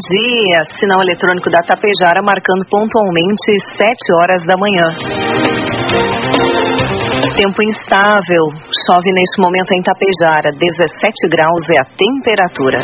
Dia, sinal eletrônico da Tapejara marcando pontualmente 7 horas da manhã. Tempo instável, chove neste momento em Tapejara, 17 graus é a temperatura.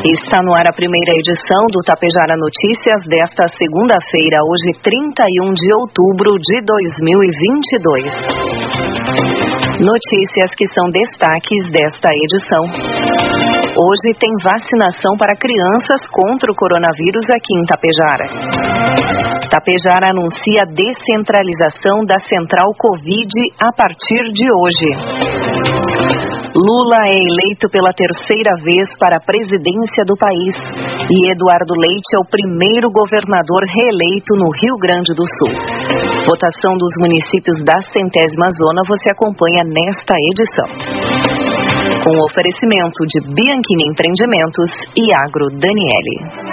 Está no ar a primeira edição do Tapejara Notícias desta segunda-feira, hoje 31 de outubro de 2022. Notícias que são destaques desta edição. Hoje tem vacinação para crianças contra o coronavírus aqui em Tapejara. Tapejara anuncia a descentralização da central Covid a partir de hoje. Lula é eleito pela terceira vez para a presidência do país e Eduardo Leite é o primeiro governador reeleito no Rio Grande do Sul. Votação dos municípios da centésima zona você acompanha nesta edição com oferecimento de Bianchini Empreendimentos e Agro Daniele.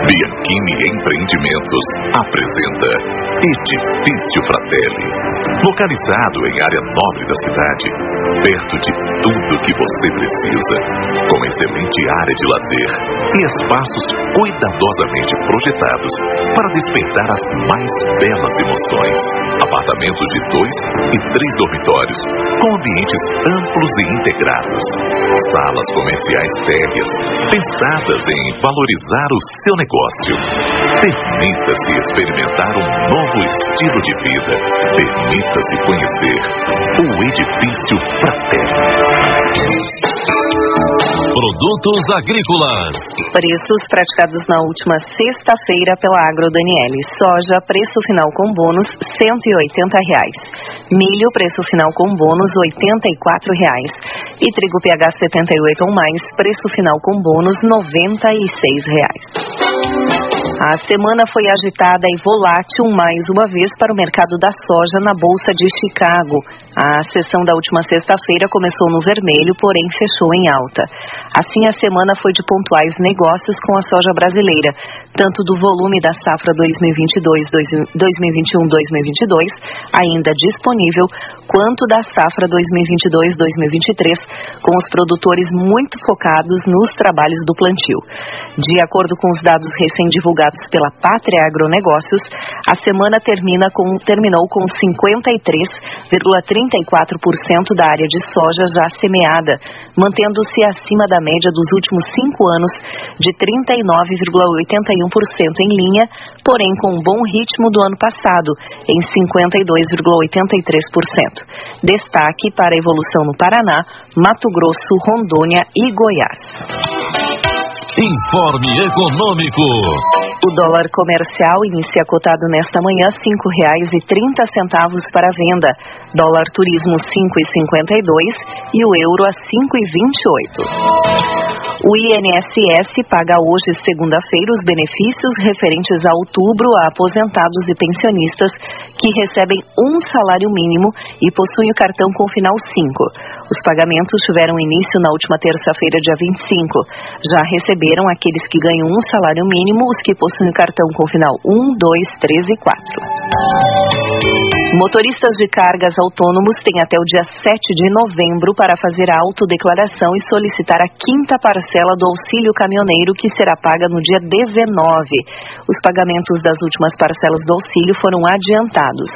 Bianchini Empreendimentos apresenta Edifício Fratelli. Localizado em área nobre da cidade, perto de tudo que você precisa, com excelente área de lazer e espaços cuidadosamente projetados para despertar as mais belas emoções. Apartamentos de dois e três dormitórios, com ambientes amplos e integrados. Salas comerciais térreas, pensadas em valorizar o seu negócio. Permita-se experimentar um novo estilo de vida. Permita-se conhecer o Edifício Fraterno. Produtos agrícolas. Preços praticados na última sexta-feira pela Agro Daniele. Soja, preço final com bônus, 180 reais. Milho, preço final com bônus, 84 reais. E trigo PH 78 ou mais, preço final com bônus, 96 reais. A semana foi agitada e volátil mais uma vez para o mercado da soja na Bolsa de Chicago. A sessão da última sexta-feira começou no vermelho, porém fechou em alta. Assim, a semana foi de pontuais negócios com a soja brasileira, tanto do volume da safra 2021-2022 ainda disponível, quanto da safra 2022-2023, com os produtores muito focados nos trabalhos do plantio. De acordo com os dados recém-divulgados pela Pátria Agronegócios, a semana termina com, terminou com 53,34% da área de soja já semeada, mantendo-se acima da média dos últimos cinco anos de 39,81% em linha, porém com um bom ritmo do ano passado, em 52,83%. Destaque para a evolução no Paraná, Mato Grosso, Rondônia e Goiás. Informe Econômico. O dólar comercial inicia cotado nesta manhã R$ 5,30 para a venda. Dólar turismo R$ 5,52 e o euro a R$ 5,28. O INSS paga hoje, segunda-feira, os benefícios referentes a outubro a aposentados e pensionistas que recebem um salário mínimo e possuem o cartão com final 5. Os pagamentos tiveram início na última terça-feira, dia 25. Já receberam aqueles que ganham um salário mínimo, os que possuem o cartão com final 1, 2, 3 e 4. Motoristas de cargas autônomos têm até o dia 7 de novembro para fazer a autodeclaração e solicitar a quinta parcela do auxílio caminhoneiro que será paga no dia 19. Os pagamentos das últimas parcelas do auxílio foram adiantados.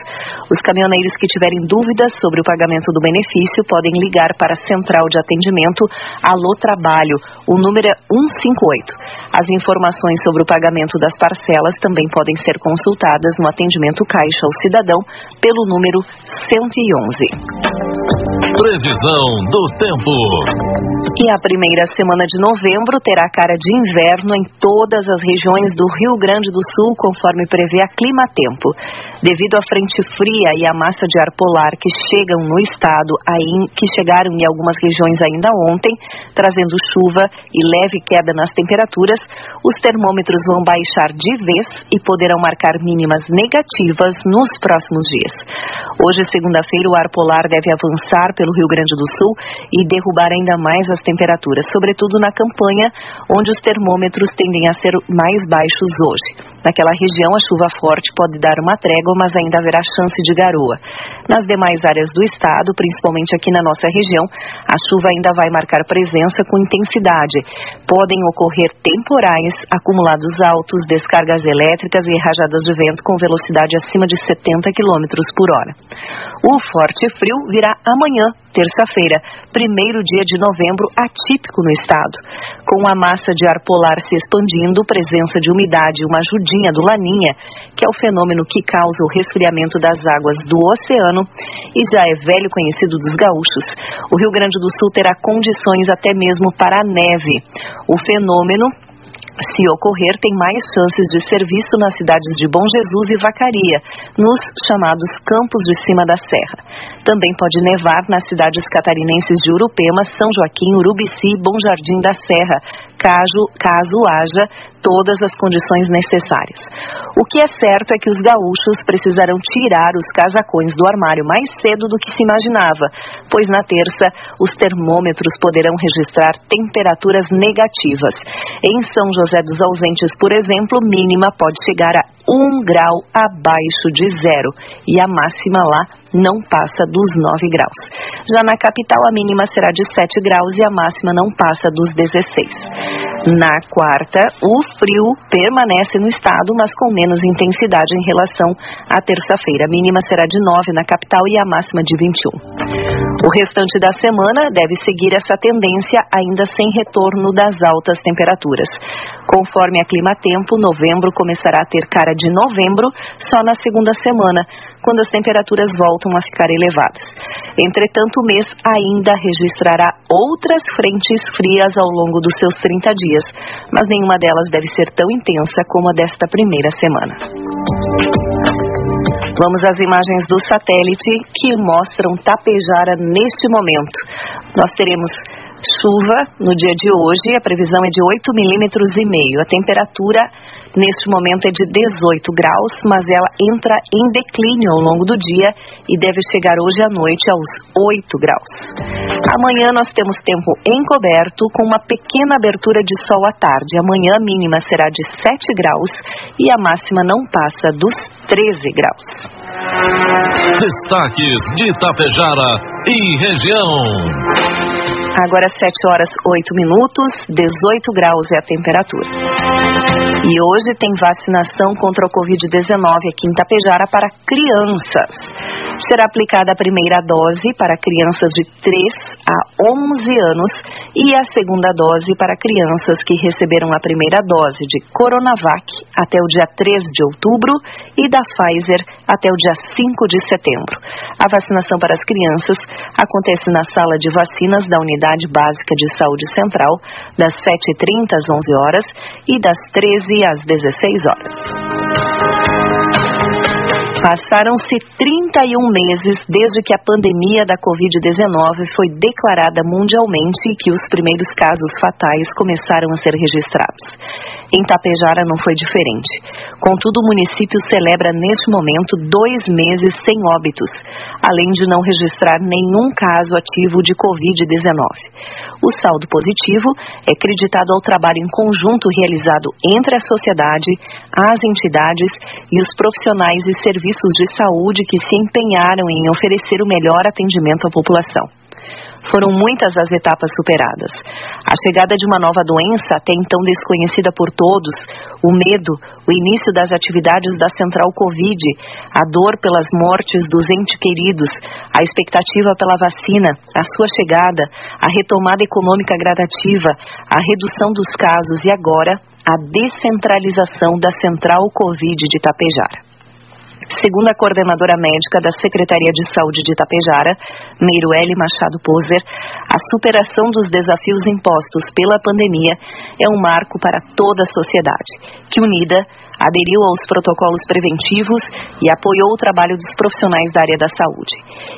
Os caminhoneiros que tiverem dúvidas sobre o pagamento do benefício podem ligar ligar para a central de atendimento Alô Trabalho. O número é 158. As informações sobre o pagamento das parcelas também podem ser consultadas no atendimento Caixa ao Cidadão pelo número 111. Previsão do tempo. E a primeira semana de novembro terá cara de inverno em todas as regiões do Rio Grande do Sul, conforme prevê a Clima Tempo. Devido à frente fria e à massa de ar polar que chegam no estado, que chegaram em algumas regiões ainda ontem, trazendo chuva e leve queda nas temperaturas, os termômetros vão baixar de vez e poderão marcar mínimas negativas nos próximos dias. Hoje, segunda-feira, o ar polar deve avançar pelo Rio Grande do Sul e derrubar ainda mais as temperaturas, sobretudo na campanha, onde os termômetros tendem a ser mais baixos hoje. Naquela região, a chuva forte pode dar uma trégua, mas ainda haverá chance de garoa. Nas demais áreas do estado, principalmente aqui na nossa região, a chuva ainda vai marcar presença com intensidade. Podem ocorrer temporais, acumulados altos, descargas elétricas e rajadas de vento com velocidade acima de 70 km por hora. O forte frio virá amanhã, terça-feira, primeiro dia de novembro, atípico no estado. Com a massa de ar polar se expandindo, presença de umidade e uma ajudinha do Laninha, que é o fenômeno que causa o resfriamento das águas do oceano e já é velho conhecido dos gaúchos, o Rio Grande do Sul terá condições até mesmo para a neve. O fenômeno se ocorrer, tem mais chances de ser visto nas cidades de Bom Jesus e Vacaria, nos chamados Campos de Cima da Serra. Também pode nevar nas cidades catarinenses de Urupema, São Joaquim, Urubici e Bom Jardim da Serra, caso, caso haja todas as condições necessárias. O que é certo é que os gaúchos precisarão tirar os casacões do armário mais cedo do que se imaginava, pois na terça os termômetros poderão registrar temperaturas negativas. Em São José dos Ausentes, por exemplo, mínima pode chegar a um grau abaixo de zero e a máxima lá não passa dos 9 graus. Já na capital, a mínima será de 7 graus e a máxima não passa dos 16. Na quarta, o frio permanece no estado, mas com menos intensidade em relação à terça-feira. A mínima será de 9 na capital e a máxima de 21. O restante da semana deve seguir essa tendência, ainda sem retorno das altas temperaturas. Conforme a Clima Tempo, novembro começará a ter cara de novembro só na segunda semana, quando as temperaturas voltam a ficar elevadas. Entretanto, o mês ainda registrará outras frentes frias ao longo dos seus 30 dias, mas nenhuma delas deve ser tão intensa como a desta primeira semana. Vamos às imagens do satélite que mostram Tapejara neste momento. Nós teremos chuva no dia de hoje, a previsão é de 8 milímetros e meio. A temperatura neste momento é de 18 graus, mas ela entra em declínio ao longo do dia e deve chegar hoje à noite aos 8 graus. Amanhã nós temos tempo encoberto com uma pequena abertura de sol à tarde. Amanhã a mínima será de 7 graus e a máxima não passa dos 13 graus. Destaques de Itapejara e região. Agora 7 horas 8 minutos, 18 graus é a temperatura. E hoje tem vacinação contra o Covid-19 aqui em Tapejara para crianças. Será aplicada a primeira dose para crianças de 3 a 11 anos e a segunda dose para crianças que receberam a primeira dose de Coronavac até o dia 3 de outubro e da Pfizer até o dia 5 de setembro. A vacinação para as crianças acontece na sala de vacinas da Unidade Básica de Saúde Central, das 7h30 às 11 horas e das 13 às 16 horas. Passaram-se 31 meses desde que a pandemia da Covid-19 foi declarada mundialmente e que os primeiros casos fatais começaram a ser registrados. Em Tapejara não foi diferente. Contudo, o município celebra neste momento dois meses sem óbitos, além de não registrar nenhum caso ativo de Covid-19. O saldo positivo é creditado ao trabalho em conjunto realizado entre a sociedade, as entidades e os profissionais e serviços de saúde que se empenharam em oferecer o melhor atendimento à população. Foram muitas as etapas superadas. A chegada de uma nova doença, até então desconhecida por todos, o medo, o início das atividades da central Covid, a dor pelas mortes dos entes queridos, a expectativa pela vacina, a sua chegada, a retomada econômica gradativa, a redução dos casos e agora a descentralização da central Covid de Tapejara. Segundo a coordenadora médica da Secretaria de Saúde de Itapejara, Meiruele Machado Poser, a superação dos desafios impostos pela pandemia é um marco para toda a sociedade, que unida aderiu aos protocolos preventivos e apoiou o trabalho dos profissionais da área da saúde.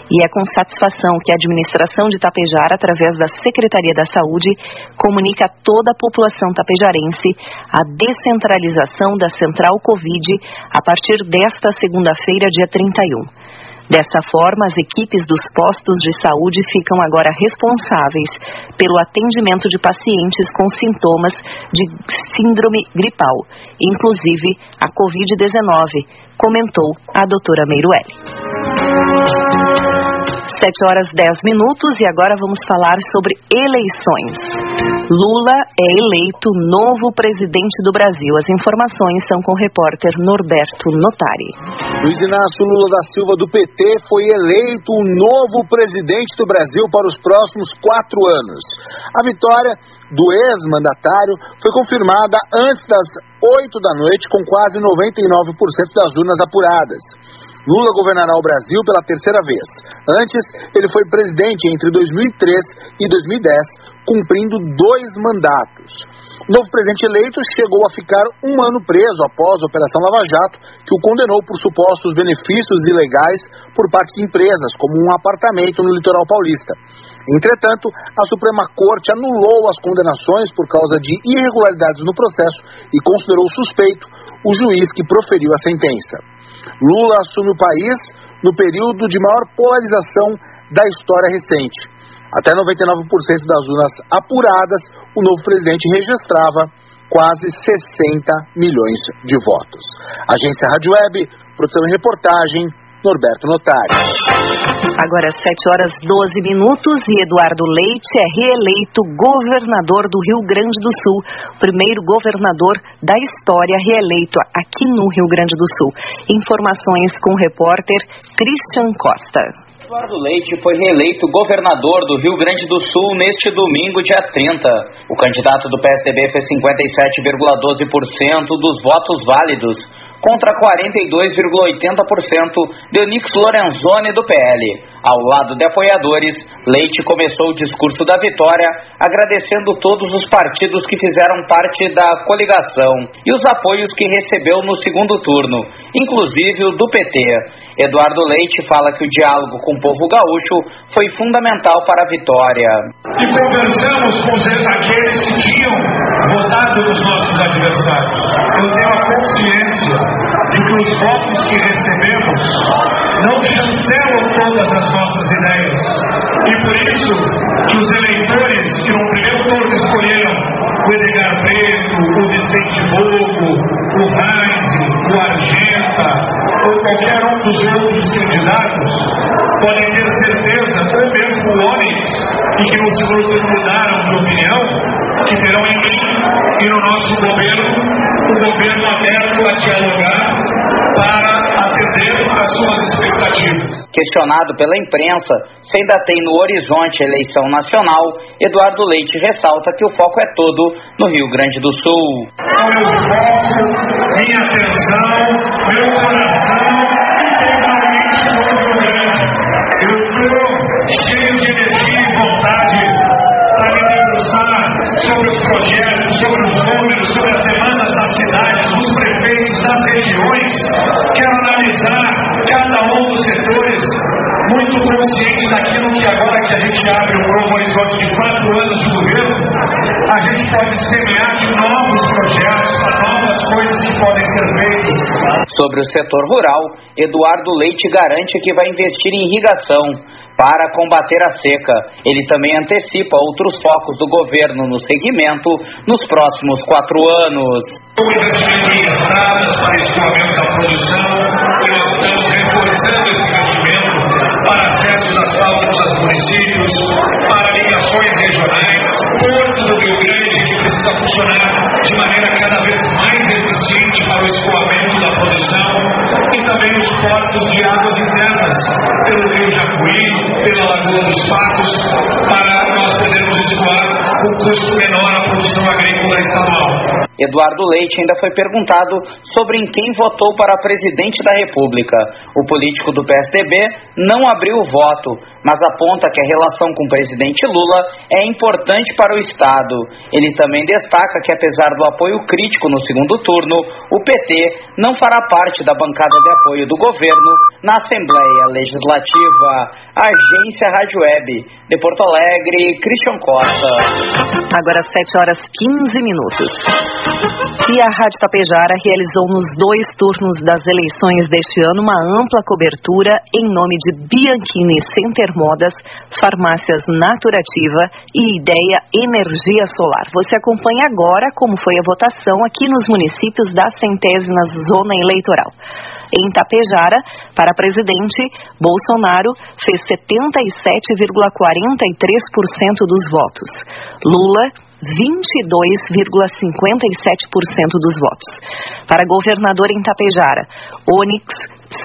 E é com satisfação que a administração de Tapejar, através da Secretaria da Saúde, comunica a toda a população tapejarense a descentralização da Central Covid a partir desta segunda-feira, dia 31. Dessa forma, as equipes dos postos de saúde ficam agora responsáveis pelo atendimento de pacientes com sintomas de síndrome gripal, inclusive a Covid-19, comentou a doutora Meirueli. 7 horas 10 minutos e agora vamos falar sobre eleições. Lula é eleito novo presidente do Brasil. As informações são com o repórter Norberto Notari. Luiz Inácio Lula da Silva do PT foi eleito o novo presidente do Brasil para os próximos quatro anos. A vitória do ex-mandatário foi confirmada antes das 8 da noite, com quase 99% das urnas apuradas. Lula governará o Brasil pela terceira vez. Antes, ele foi presidente entre 2003 e 2010, cumprindo dois mandatos. O novo presidente eleito chegou a ficar um ano preso após a Operação Lava Jato, que o condenou por supostos benefícios ilegais por parte de empresas, como um apartamento no litoral paulista. Entretanto, a Suprema Corte anulou as condenações por causa de irregularidades no processo e considerou suspeito o juiz que proferiu a sentença. Lula assume o país no período de maior polarização da história recente. Até 99% das urnas apuradas, o novo presidente registrava quase 60 milhões de votos. Agência Rádio Web, produção e reportagem, Norberto Notari. Agora 7 horas 12 minutos e Eduardo Leite é reeleito governador do Rio Grande do Sul, primeiro governador da história reeleito aqui no Rio Grande do Sul. Informações com o repórter Christian Costa. Eduardo Leite foi reeleito governador do Rio Grande do Sul neste domingo, dia 30. O candidato do PSDB fez 57,12% dos votos válidos, contra 42,80% de Onix Lorenzoni do PL. Ao lado de apoiadores, Leite começou o discurso da vitória agradecendo todos os partidos que fizeram parte da coligação e os apoios que recebeu no segundo turno, inclusive o do PT. Eduardo Leite fala que o diálogo com o povo gaúcho foi fundamental para a vitória. E conversamos com aqueles que tinham votado nos nossos adversários. Eu tenho a consciência de que os votos que recebemos não chancelam todas as nossas ideias. E por isso que os eleitores que no primeiro turno escolheram o Edgar Preto, o Vicente Bogo, o Heinz, o Argenta ou qualquer um dos outros candidatos, podem ter certeza, ou mesmo homens e que no segundo turno mudaram de opinião, que terão em mim e no nosso governo um governo aberto a dialogar para atender às suas expectativas. Questionado pela imprensa se ainda tem no horizonte eleição nacional, Eduardo Leite ressalta que o foco é todo no Rio Grande do Sul. Meu foco, minha atenção, meu coração, muito consciente daquilo que agora que a gente abre um novo horizonte de quatro anos de governo, a gente pode semear de novos projetos, novas coisas que podem ser feitas. Sobre o setor rural, Eduardo Leite garante que vai investir em irrigação para combater a seca. Ele também antecipa outros focos do governo no segmento nos próximos quatro anos. O investimento em estradas para escoamento da produção, e nós estamos reforçando esse investimento para acesso asfálticos aos municípios, para ligações regionais, portos do funcionar de maneira cada vez mais eficiente para o escoamento da produção. E também os portos de águas internas, pelo Rio Jacuí, pela Lagoa dos Patos, para nós podermos escoar com custo menor a produção agrícola estadual. Eduardo Leite ainda foi perguntado sobre em quem votou para presidente da República. O político do PSDB não abriu o voto, mas aponta que a relação com o presidente Lula é importante para o Estado. Ele também destaca que, apesar do apoio crítico no segundo turno, o PT não fará parte da bancada de apoio do governo na Assembleia Legislativa. Agência Rádio Web, de Porto Alegre, Christian Costa. Agora 7 horas 15 minutos. E a Rádio Tapejara realizou nos dois turnos das eleições deste ano uma ampla cobertura em nome de Bianchini Center Modas, Farmácias Naturativa e Ideia Energia Solar. Você acompanha agora como foi a votação aqui nos municípios da centésima zona eleitoral. Em Tapejara, para presidente, Bolsonaro fez 77,43% dos votos. Lula 22,57% dos votos. Para governador em Tapejara, Onyx,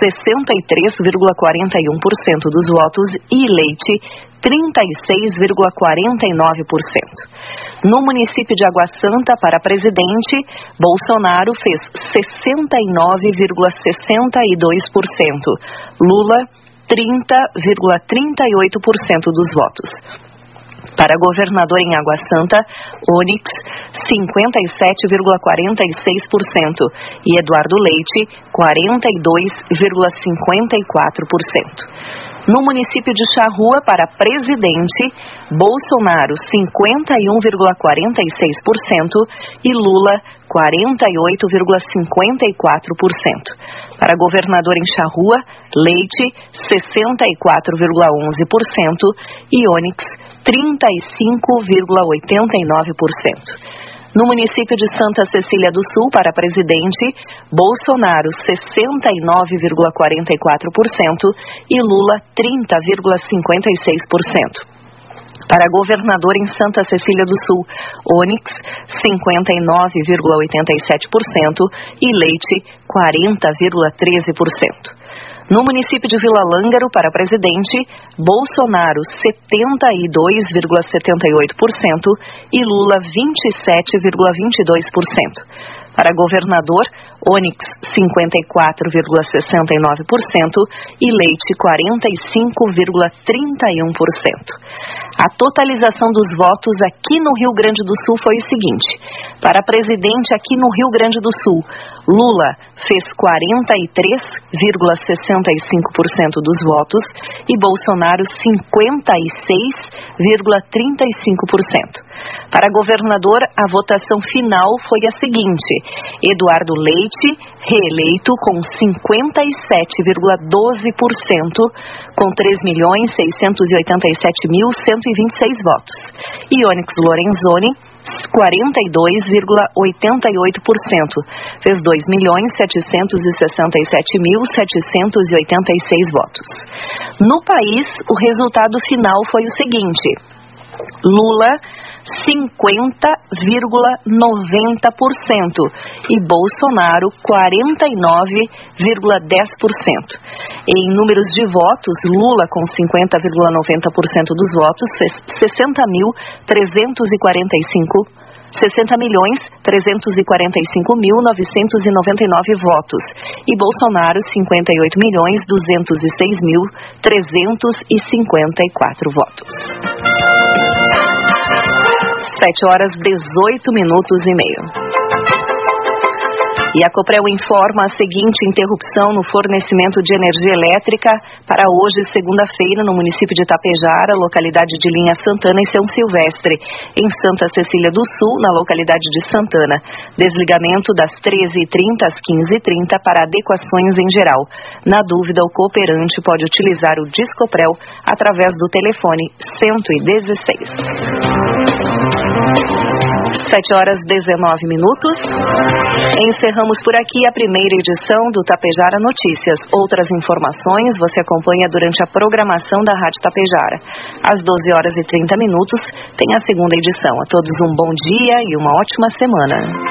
63,41% dos votos e Leite, 36,49%. No município de Água Santa, para presidente, Bolsonaro fez 69,62%, Lula 30,38% dos votos. Para governador em Água Santa, Onyx, 57,46% e Eduardo Leite, 42,54%. No município de Charrua, para presidente, Bolsonaro 51,46% e Lula 48,54%. Para governador em Charrua, Leite 64,11% e Onyx 35,89%. No município de Santa Cecília do Sul, para presidente, Bolsonaro 69,44% e Lula 30,56%. Para governador em Santa Cecília do Sul, Onyx 59,87% e Leite 40,13%. No município de Vila Lângaro, para presidente, Bolsonaro 72,78% e Lula 27,22%. Para governador, Onyx 54,69% e Leite 45,31%. A totalização dos votos aqui no Rio Grande do Sul foi o seguinte: para presidente aqui no Rio Grande do Sul, Lula fez 43,65% dos votos e Bolsonaro 56,35%. Para governador, a votação final foi a seguinte: Eduardo Leite, reeleito com 57,12%, com 3.687.126 votos. E Onyx Lorenzoni, 42,88%, fez 2.767.786 votos. No país, o resultado final foi o seguinte: Lula 50,90% e Bolsonaro 49,10%. Em números de votos, Lula com 50,90% dos votos fez 60.345 60 milhões 345 mil 999 votos e Bolsonaro 58 milhões 206 mil 354 votos. 7 horas 18 minutos e meio. E a Coprel informa a seguinte interrupção no fornecimento de energia elétrica para hoje, segunda-feira, no município de Tapejara, localidade de Linha Santana e São Silvestre, em Santa Cecília do Sul, na localidade de Santana. Desligamento das 13h30 às 15h30 para adequações em geral. Na dúvida, o cooperante pode utilizar o Discoprel através do telefone 116. 7 horas 19 minutos. Encerramos por aqui a primeira edição do Tapejara Notícias. Outras informações você acompanha durante a programação da Rádio Tapejara. Às 12 horas e 30 minutos tem a segunda edição. A todos um bom dia e uma ótima semana.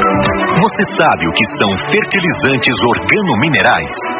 Você sabe o que são fertilizantes organominerais?